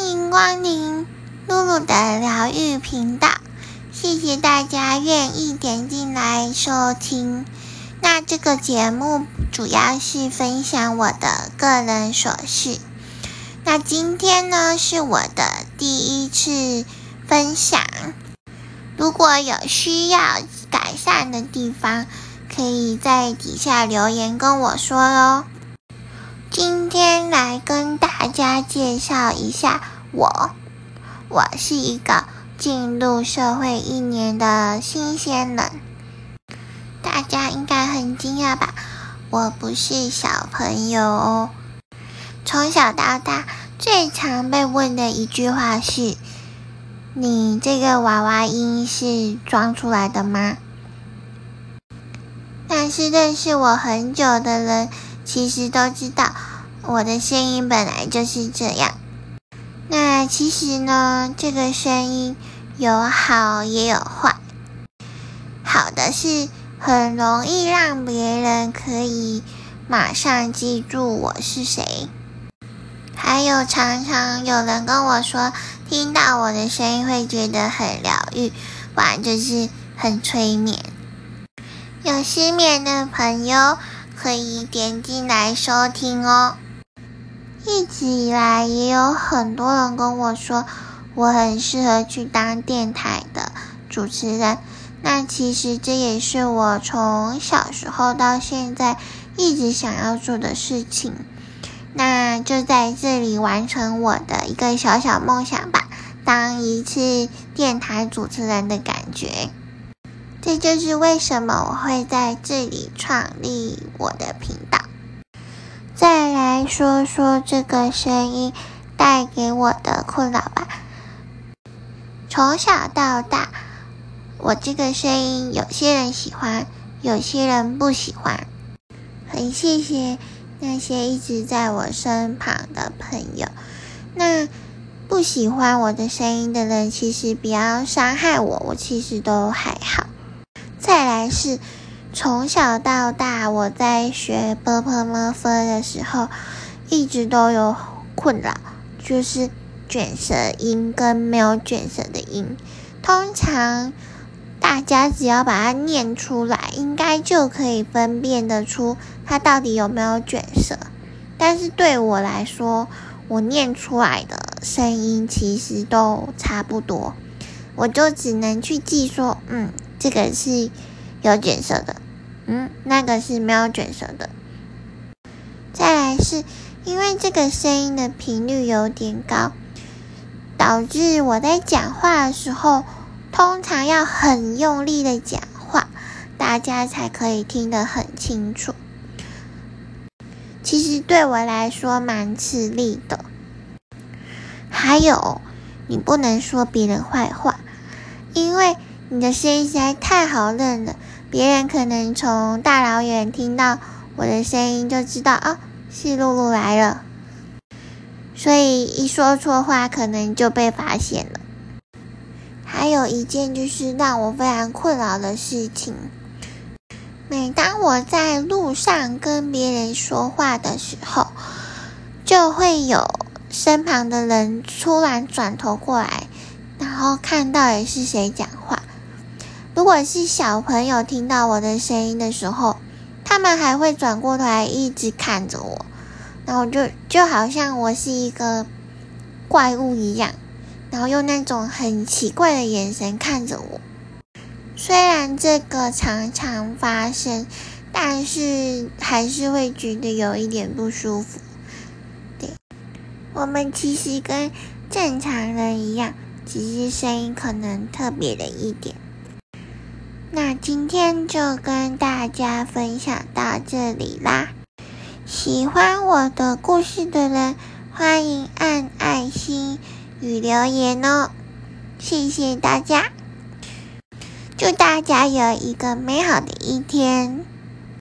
欢迎光临露露的疗愈频道，谢谢大家愿意点进来收听。那这个节目主要是分享我的个人琐事。那今天呢是我的第一次分享，如果有需要改善的地方，可以在底下留言跟我说哦。今天来跟大家介绍一下我，我是一个进入社会一年的新鲜人，大家应该很惊讶吧？我不是小朋友哦。从小到大，最常被问的一句话是：“你这个娃娃音是装出来的吗？”但是认识我很久的人。其实都知道，我的声音本来就是这样。那其实呢，这个声音有好也有坏。好的是很容易让别人可以马上记住我是谁。还有常常有人跟我说，听到我的声音会觉得很疗愈，不然就是很催眠。有失眠的朋友。可以点进来收听哦。一直以来也有很多人跟我说，我很适合去当电台的主持人。那其实这也是我从小时候到现在一直想要做的事情。那就在这里完成我的一个小小梦想吧，当一次电台主持人的感觉。这就是为什么我会在这里创立我的频道。说说这个声音带给我的困扰吧。从小到大，我这个声音有些人喜欢，有些人不喜欢。很谢谢那些一直在我身旁的朋友。那不喜欢我的声音的人，其实不要伤害我，我其实都还好。再来是，从小到大我在学 b p m f 的时候，一直都有困扰，就是卷舌音跟没有卷舌的音。通常大家只要把它念出来，应该就可以分辨得出它到底有没有卷舌。但是对我来说，我念出来的声音其实都差不多，我就只能去记说，嗯。这个是有卷舌的，嗯，那个是没有卷舌的。再来是因为这个声音的频率有点高，导致我在讲话的时候，通常要很用力的讲话，大家才可以听得很清楚。其实对我来说蛮吃力的。还有，你不能说别人坏话，因为。你的声音实在太好认了，别人可能从大老远听到我的声音就知道哦，是露露来了，所以一说错话可能就被发现了。还有一件就是让我非常困扰的事情，每当我在路上跟别人说话的时候，就会有身旁的人突然转头过来，然后看到底是谁讲。如果是小朋友听到我的声音的时候，他们还会转过头来一直看着我，然后就就好像我是一个怪物一样，然后用那种很奇怪的眼神看着我。虽然这个常常发生，但是还是会觉得有一点不舒服。对，我们其实跟正常人一样，只是声音可能特别的一点。那今天就跟大家分享到这里啦！喜欢我的故事的人，欢迎按爱心与留言哦！谢谢大家，祝大家有一个美好的一天。